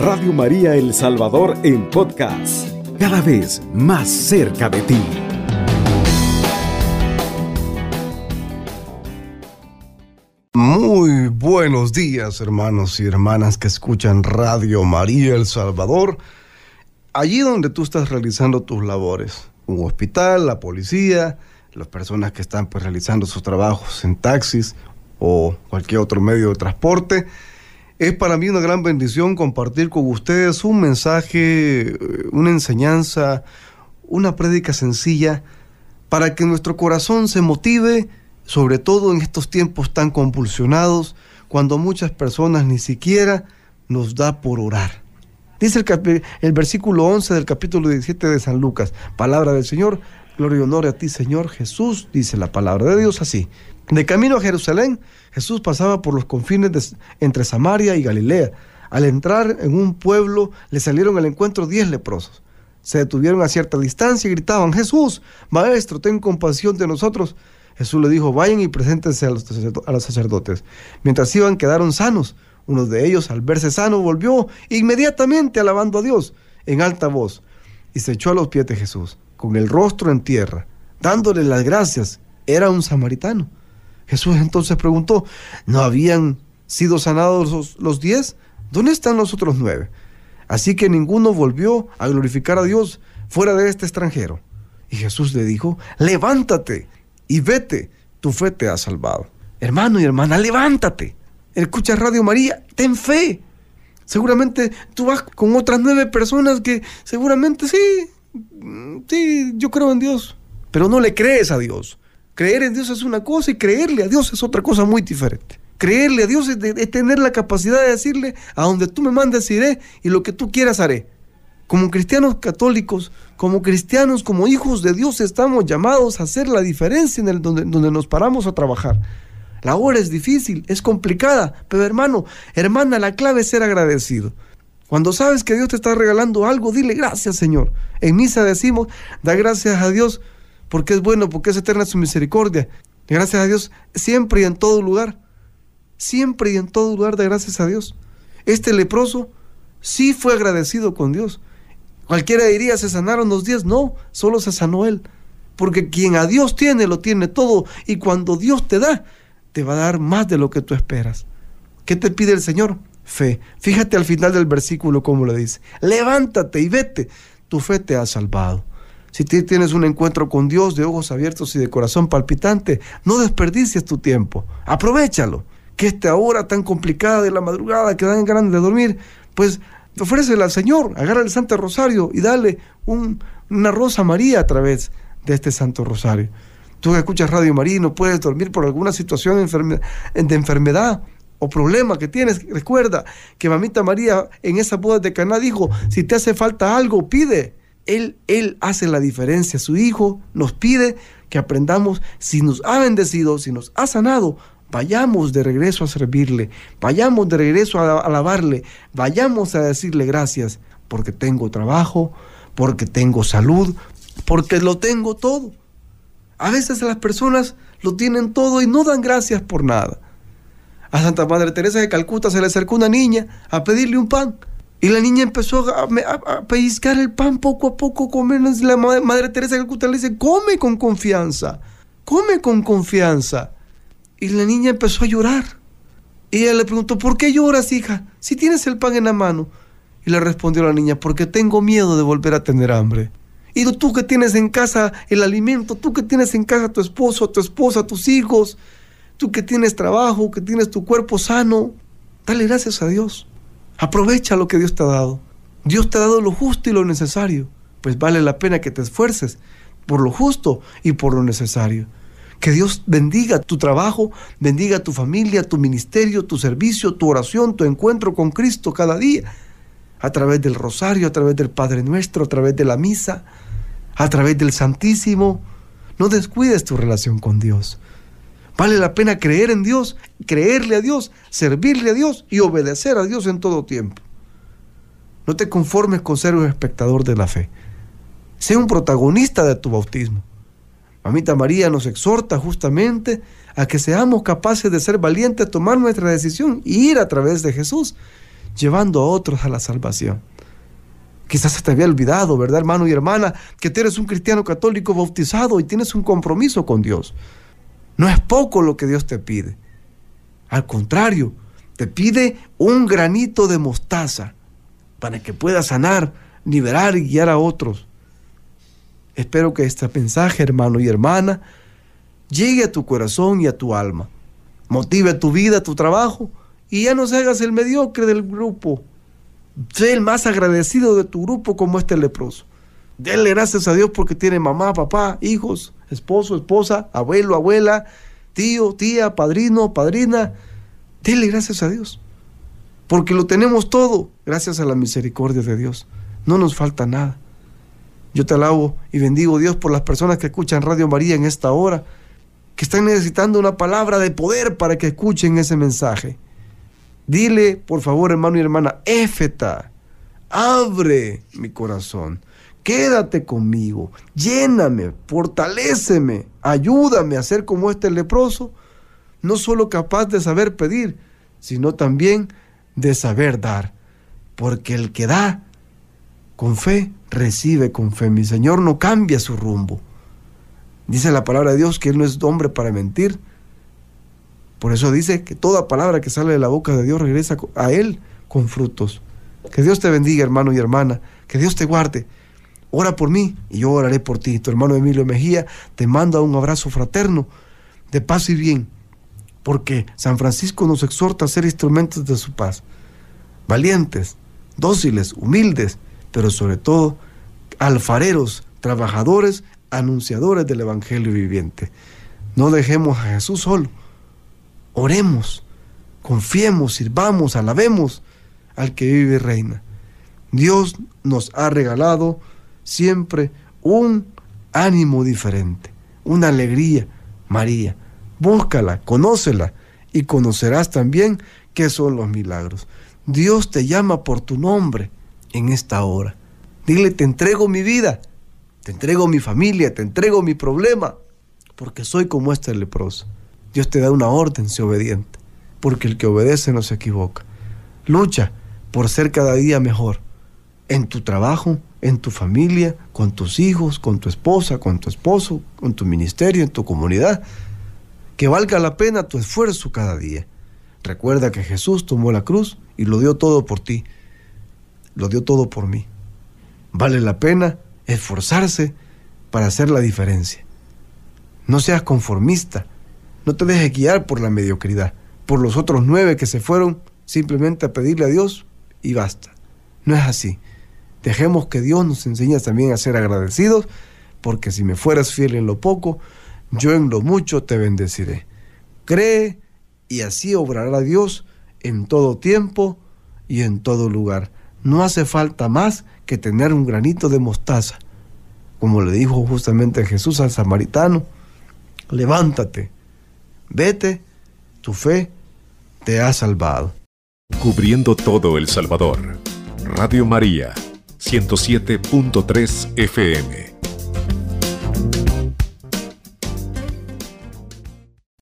Radio María El Salvador en podcast, cada vez más cerca de ti. Muy buenos días hermanos y hermanas que escuchan Radio María El Salvador, allí donde tú estás realizando tus labores, un hospital, la policía, las personas que están pues, realizando sus trabajos en taxis o cualquier otro medio de transporte. Es para mí una gran bendición compartir con ustedes un mensaje, eh, una enseñanza, una prédica sencilla para que nuestro corazón se motive, sobre todo en estos tiempos tan convulsionados, cuando muchas personas ni siquiera nos da por orar. Dice el, el, versículo 11 del capítulo 17 de San Lucas, palabra del Señor, gloria y honor a ti Señor Jesús, dice la palabra de Dios así. De camino a Jerusalén, Jesús pasaba por los confines entre Samaria y Galilea. Al entrar en un pueblo, le salieron al encuentro diez leprosos. Se detuvieron a cierta distancia y gritaban, Jesús, Maestro, ten compasión de nosotros. Jesús le dijo, vayan y preséntense los, a los sacerdotes. Mientras iban, quedaron sanos. Uno de ellos, al verse sano, volvió inmediatamente alabando a Dios en alta voz y se echó a los pies de Jesús, con el rostro en tierra, dándole las gracias. Era un samaritano. Jesús entonces preguntó, ¿no habían sido sanados los, diez? ¿Dónde están los otros nueve? Así que ninguno volvió a glorificar a Dios fuera de este extranjero. Y Jesús le dijo, levántate y vete, tu fe te ha salvado. Hermano y hermana, levántate. Escucha Radio María, ten fe. Seguramente tú vas con otras nueve personas que seguramente sí, sí, yo creo en Dios, pero no le crees a Dios. Creer en Dios es una cosa y creerle a Dios es otra cosa muy diferente. Creerle a Dios es, tener la capacidad de decirle, a donde tú me mandes iré y lo que tú quieras haré. Como cristianos católicos, como cristianos, como hijos de Dios, estamos llamados a hacer la diferencia en el donde, donde nos paramos a trabajar. La hora es difícil, es complicada, pero hermano, hermana, la clave es ser agradecido. Cuando sabes que Dios te está regalando algo, dile gracias, Señor. En misa decimos, da gracias a Dios porque es bueno, porque es eterna su misericordia. Gracias a Dios siempre y en todo lugar. Siempre y en todo lugar de gracias a Dios. Este leproso sí fue agradecido con Dios. Cualquiera diría, se sanaron los días. No, solo se sanó él. Porque quien a Dios tiene, lo tiene todo. Y cuando Dios te da, te va a dar más de lo que tú esperas. ¿Qué te pide el Señor? Fe. Fíjate al final del versículo cómo le dice. Levántate y vete. Tu fe te ha salvado. Si tienes un encuentro con Dios de ojos abiertos y de corazón palpitante, no desperdicies tu tiempo, aprovechalo. Que esta hora tan complicada de la madrugada que dan ganas de dormir, pues ofrécela al Señor, agarra el Santo Rosario y dale una rosa María a través de este Santo Rosario. Tú que escuchas Radio María y no puedes dormir por alguna situación de, de enfermedad o problema que tienes, recuerda que Mamita María en esa boda de Caná dijo, si te hace falta algo, pide él, Él hace la diferencia. Su Hijo nos pide que aprendamos, si nos ha bendecido, si nos ha sanado, vayamos de regreso a servirle, vayamos de regreso a alabarle, vayamos a decirle gracias, porque tengo trabajo, porque tengo salud, porque lo tengo todo. A veces las personas lo tienen todo y no dan gracias por nada. A Santa Madre Teresa de Calcuta se le acercó una niña a pedirle un pan. Y la niña empezó a, pellizcar el pan poco a poco, comer. La madre, Teresa de Calcuta le dice, come con confianza, come con confianza. Y la niña empezó a llorar. Y ella le preguntó, ¿por qué lloras, hija? Si tienes el pan en la mano. Y le respondió la niña, porque tengo miedo de volver a tener hambre. Y tú que tienes en casa el alimento, tú que tienes en casa a tu esposo, a tu esposa, a tus hijos, tú que tienes trabajo, que tienes tu cuerpo sano, dale gracias a Dios. Aprovecha lo que Dios te ha dado. Dios te ha dado lo justo y lo necesario. Pues vale la pena que te esfuerces por lo justo y por lo necesario. Que Dios bendiga tu trabajo, bendiga tu familia, tu ministerio, tu servicio, tu oración, tu encuentro con Cristo cada día. A través del rosario, a través del Padre Nuestro, a través de la misa, a través del Santísimo. No descuides tu relación con Dios. Vale la pena creer en Dios, creerle a Dios, servirle a Dios y obedecer a Dios en todo tiempo. No te conformes con ser un espectador de la fe. Sé un protagonista de tu bautismo. Mamita María nos exhorta justamente a que seamos capaces de ser valientes, tomar nuestra decisión y ir a través de Jesús, llevando a otros a la salvación. Quizás se te había olvidado, ¿verdad, hermano y hermana? Que tú eres un cristiano católico bautizado y tienes un compromiso con Dios. No es poco lo que Dios te pide. Al contrario, te pide un granito de mostaza para que puedas sanar, liberar y guiar a otros. Espero que este mensaje, hermano y hermana, llegue a tu corazón y a tu alma. Motive tu vida, tu trabajo y ya no se hagas el mediocre del grupo. Sé el más agradecido de tu grupo como este leproso. Dele gracias a Dios porque tiene mamá, papá, hijos, esposo, esposa, abuelo, abuela, tío, tía, padrino, padrina. Dele gracias a Dios. Porque lo tenemos todo gracias a la misericordia de Dios. No nos falta nada. Yo te alabo y bendigo Dios por las personas que escuchan Radio María en esta hora, que están necesitando una palabra de poder para que escuchen ese mensaje. Dile, por favor, hermano y hermana, éfeta, abre mi corazón, quédate conmigo, lléname, fortaléceme, ayúdame a ser como este leproso, no solo capaz de saber pedir, sino también de saber dar, porque el que da con fe, recibe con fe. Mi Señor no cambia su rumbo. Dice la palabra de Dios que Él no es hombre para mentir, por eso dice que toda palabra que sale de la boca de Dios regresa a Él con frutos. Que Dios te bendiga, hermano y hermana. Que Dios te guarde. Ora por mí y yo oraré por ti. Tu hermano Emilio Mejía te manda un abrazo fraterno de paz y bien. Porque San Francisco nos exhorta a ser instrumentos de su paz. Valientes, dóciles, humildes, pero sobre todo alfareros, trabajadores, anunciadores del Evangelio viviente. No dejemos a Jesús solo Oremos, confiemos, sirvamos, alabemos al que vive y reina. Dios nos ha regalado siempre un ánimo diferente, una alegría, María. Búscala, conócela y conocerás también qué son los milagros. Dios te llama por tu nombre en esta hora. Dile, te entrego mi vida, te entrego mi familia, te entrego mi problema, porque soy como este leproso. Dios te da una orden, sé obediente, porque el que obedece no se equivoca. Lucha por ser cada día mejor, en tu trabajo, en tu familia, con tus hijos, con tu esposa, con tu esposo, con tu ministerio, en tu comunidad. Que valga la pena tu esfuerzo cada día. Recuerda que Jesús tomó la cruz y lo dio todo por ti. Lo dio todo por mí. Vale la pena esforzarse para hacer la diferencia. No seas conformista no te dejes guiar por la mediocridad, por los otros nueve que se fueron simplemente a pedirle a Dios y basta. No es así. Dejemos que Dios nos enseñe también a ser agradecidos, porque si me fueras fiel en lo poco, yo en lo mucho te bendeciré. Cree y así obrará Dios en todo tiempo y en todo lugar. No hace falta más que tener un granito de mostaza. Como le dijo justamente Jesús al samaritano, levántate, Vete, tu fe te ha salvado. Cubriendo todo El Salvador. Radio María, 107.3 FM.